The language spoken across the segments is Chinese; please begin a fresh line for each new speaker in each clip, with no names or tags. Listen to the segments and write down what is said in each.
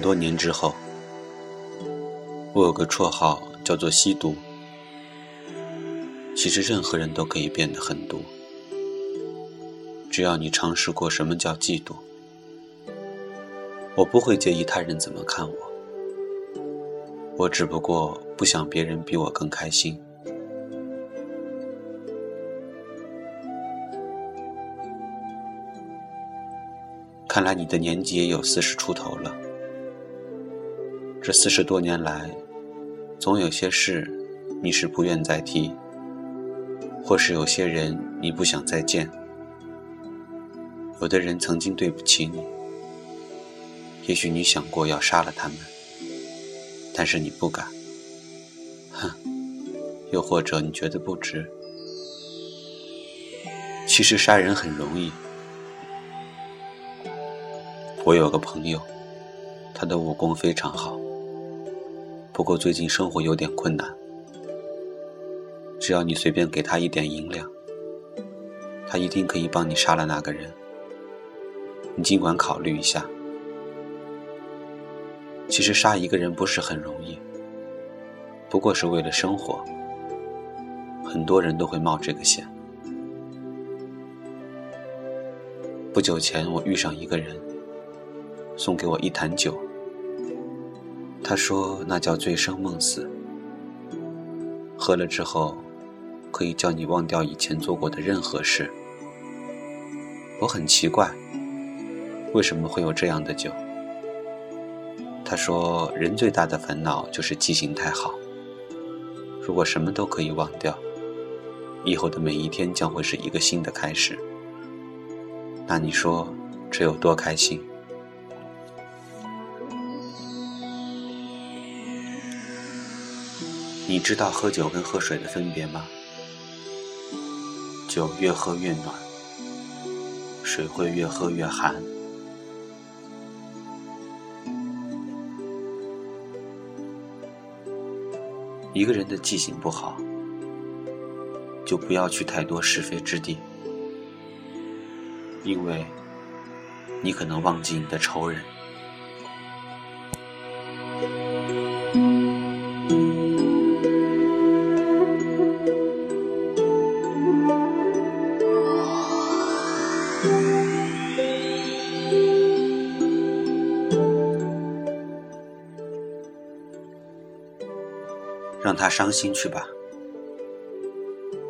多年之后，我有个绰号叫做“吸毒”。其实任何人都可以变得很毒，只要你尝试过什么叫嫉妒。我不会介意他人怎么看我，我只不过不想别人比我更开心。看来你的年纪也有四十出头了，这四十多年来，总有些事你是不愿再提。或是有些人你不想再见，有的人曾经对不起你，也许你想过要杀了他们，但是你不敢，哼，又或者你觉得不值。其实杀人很容易。我有个朋友，他的武功非常好，不过最近生活有点困难。只要你随便给他一点银两，他一定可以帮你杀了那个人。你尽管考虑一下。其实杀一个人不是很容易，不过是为了生活，很多人都会冒这个险。不久前我遇上一个人，送给我一坛酒，他说那叫醉生梦死，喝了之后。可以叫你忘掉以前做过的任何事。我很奇怪，为什么会有这样的酒？他说，人最大的烦恼就是记性太好。如果什么都可以忘掉，以后的每一天将会是一个新的开始。那你说，这有多开心？你知道喝酒跟喝水的分别吗？酒越喝越暖，水会越喝越寒。一个人的记性不好，就不要去太多是非之地，因为你可能忘记你的仇人。让他伤心去吧。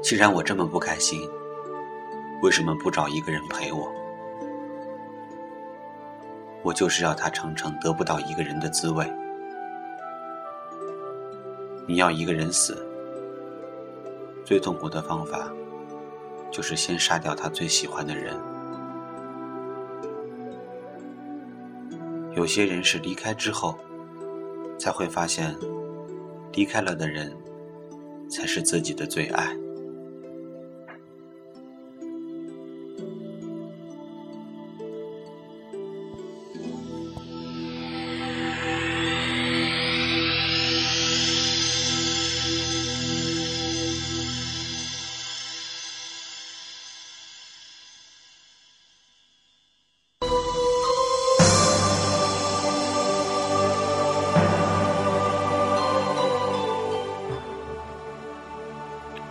既然我这么不开心，为什么不找一个人陪我？我就是要他尝尝得不到一个人的滋味。你要一个人死，最痛苦的方法，就是先杀掉他最喜欢的人。有些人是离开之后，才会发现。离开了的人，才是自己的最爱。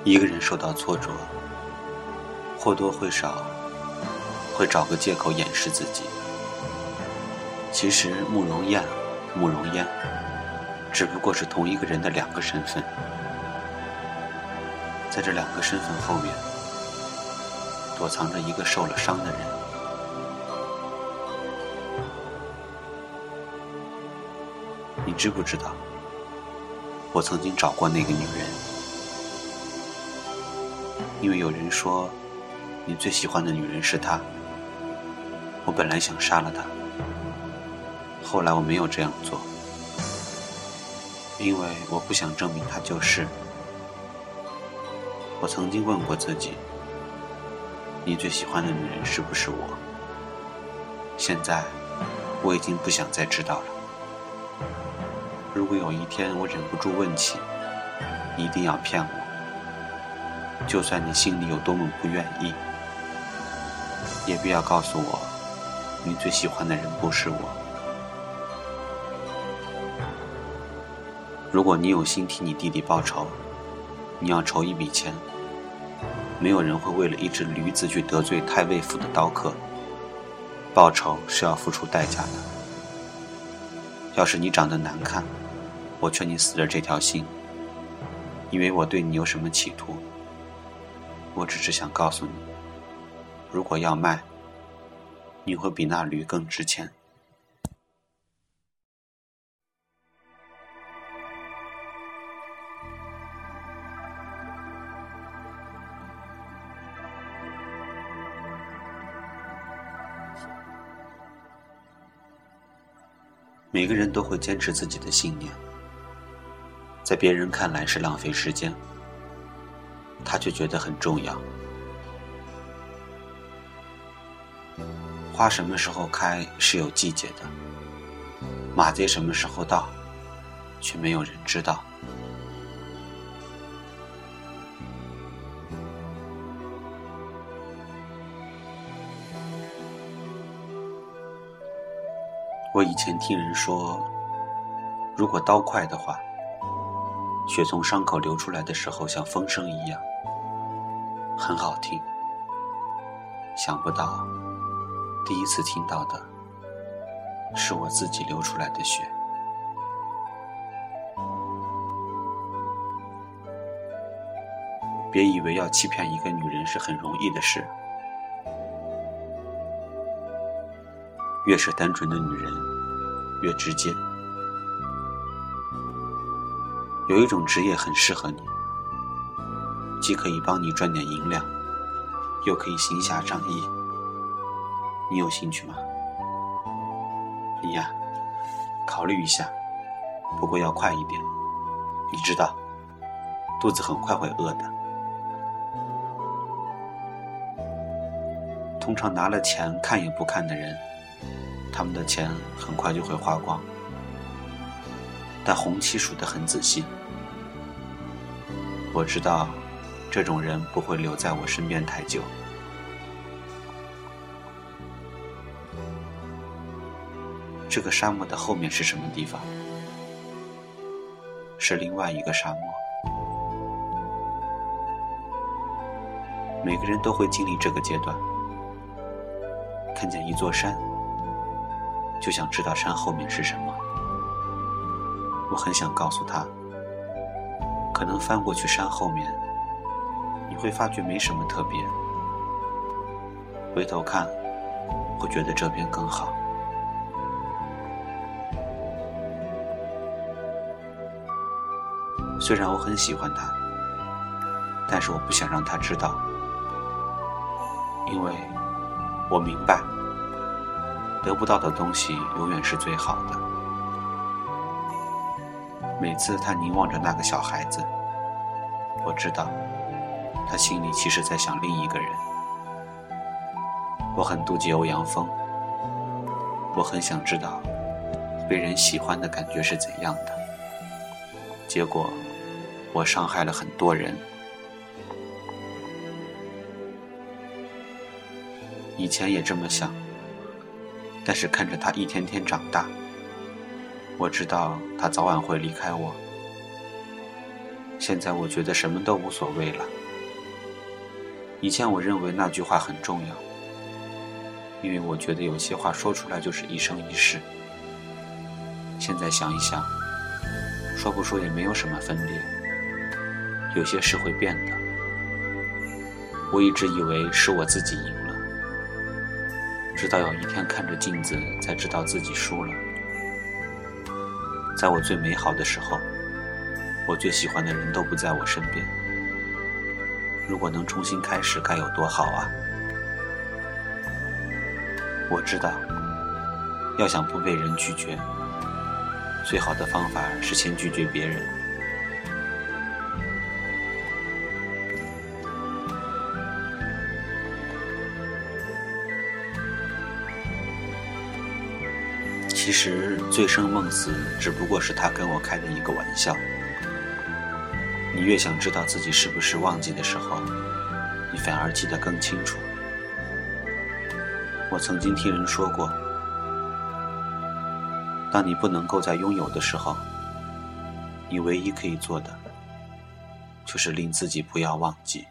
一个人受到挫折，或多或少会找个借口掩饰自己。其实慕容燕、慕容嫣只不过是同一个人的两个身份，在这两个身份后面，躲藏着一个受了伤的人。你知不知道，我曾经找过那个女人？因为有人说，你最喜欢的女人是她。我本来想杀了她，后来我没有这样做，因为我不想证明她就是。我曾经问过自己，你最喜欢的女人是不是我？现在，我已经不想再知道了。如果有一天我忍不住问起，你一定要骗我。就算你心里有多么不愿意，也不要告诉我，你最喜欢的人不是我。如果你有心替你弟弟报仇，你要筹一笔钱。没有人会为了一只驴子去得罪太尉府的刀客。报仇是要付出代价的。要是你长得难看，我劝你死了这条心。因为我对你有什么企图？我只是想告诉你，如果要卖，你会比那驴更值钱。每个人都会坚持自己的信念，在别人看来是浪费时间，他却觉得很重要。花什么时候开是有季节的，马街什么时候到，却没有人知道。我以前听人说，如果刀快的话，血从伤口流出来的时候像风声一样，很好听。想不到，第一次听到的是我自己流出来的血。别以为要欺骗一个女人是很容易的事。越是单纯的女人，越直接。有一种职业很适合你，既可以帮你赚点银两，又可以行侠仗义。你有兴趣吗？你呀，考虑一下，不过要快一点。你知道，肚子很快会饿的。通常拿了钱看也不看的人。他们的钱很快就会花光，但红旗数得很仔细。我知道，这种人不会留在我身边太久。这个沙漠的后面是什么地方？是另外一个沙漠。每个人都会经历这个阶段，看见一座山。就想知道山后面是什么。我很想告诉他，可能翻过去山后面，你会发觉没什么特别。回头看，会觉得这边更好。虽然我很喜欢他，但是我不想让他知道，因为我明白。得不到的东西永远是最好的。每次他凝望着那个小孩子，我知道，他心里其实在想另一个人。我很妒忌欧阳锋，我很想知道，被人喜欢的感觉是怎样的。结果，我伤害了很多人。以前也这么想。但是看着他一天天长大，我知道他早晚会离开我。现在我觉得什么都无所谓了。以前我认为那句话很重要，因为我觉得有些话说出来就是一生一世。现在想一想，说不说也没有什么分别。有些事会变的。我一直以为是我自己赢了。直到有一天看着镜子，才知道自己输了。在我最美好的时候，我最喜欢的人都不在我身边。如果能重新开始，该有多好啊！我知道，要想不被人拒绝，最好的方法是先拒绝别人。其实醉生梦死只不过是他跟我开的一个玩笑。你越想知道自己是不是忘记的时候，你反而记得更清楚。我曾经听人说过，当你不能够再拥有的时候，你唯一可以做的，就是令自己不要忘记。